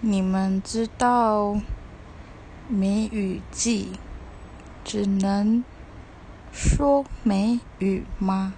你们知道谜语记只能说谜语吗？